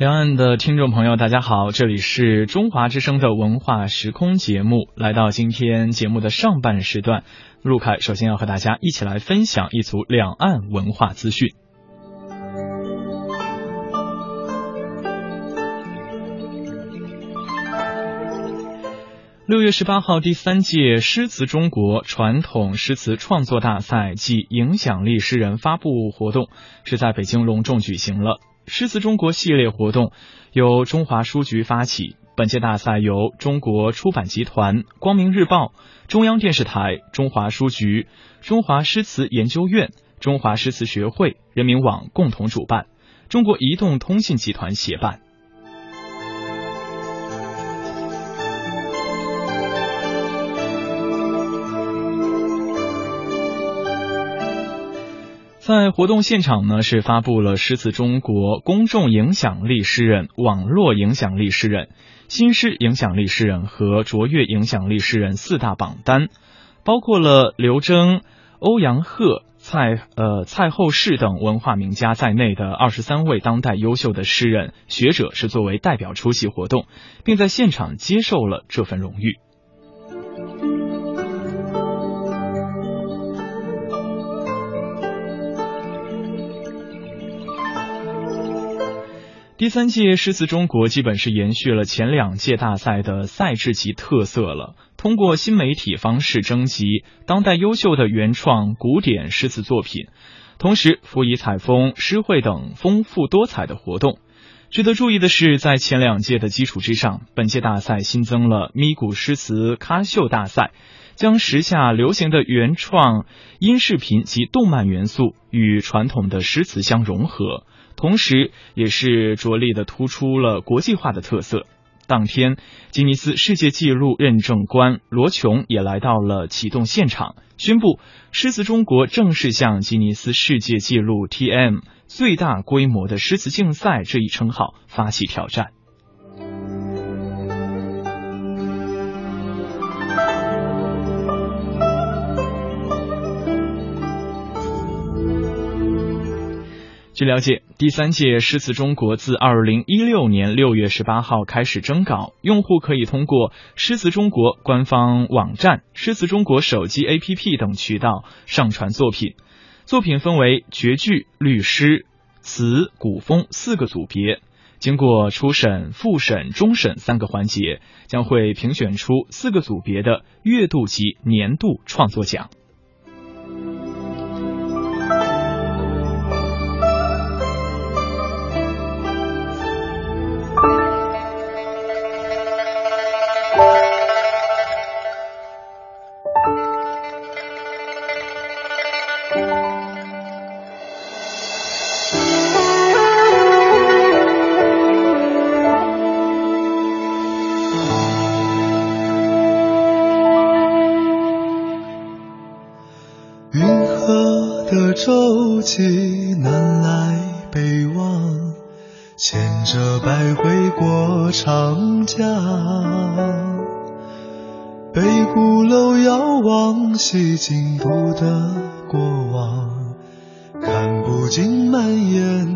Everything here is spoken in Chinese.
两岸的听众朋友，大家好，这里是中华之声的文化时空节目。来到今天节目的上半时段，陆凯首先要和大家一起来分享一组两岸文化资讯。六月十八号，第三届诗词中国传统诗词创作大赛暨影响力诗人发布活动是在北京隆重举行了。诗词中国系列活动由中华书局发起，本届大赛由中国出版集团、光明日报、中央电视台、中华书局、中华诗词研究院、中华诗词学会、人民网共同主办，中国移动通信集团协办。在活动现场呢，是发布了诗词中国公众影响力诗人、网络影响力诗人、新诗影响力诗人和卓越影响力诗人四大榜单，包括了刘征、欧阳鹤、蔡呃蔡后士等文化名家在内的二十三位当代优秀的诗人学者是作为代表出席活动，并在现场接受了这份荣誉。第三届诗词中国基本是延续了前两届大赛的赛制及特色了，通过新媒体方式征集当代优秀的原创古典诗词作品，同时辅以采风、诗会等丰富多彩的活动。值得注意的是，在前两届的基础之上，本届大赛新增了咪咕诗词咖秀大赛，将时下流行的原创音视频及动漫元素与传统的诗词相融合。同时，也是着力的突出了国际化的特色。当天，吉尼斯世界纪录认证官罗琼也来到了启动现场，宣布诗词中国正式向吉尼斯世界纪录 T.M 最大规模的诗词竞赛这一称号发起挑战。据了解，第三届诗词中国自二零一六年六月十八号开始征稿，用户可以通过诗词中国官方网站、诗词中国手机 APP 等渠道上传作品。作品分为绝句、律诗、词、古风四个组别，经过初审、复审、终审三个环节，将会评选出四个组别的月度及年度创作奖。的舟楫南来北往牵着百回过长江。北鼓楼遥望洗净不得过往看不尽满眼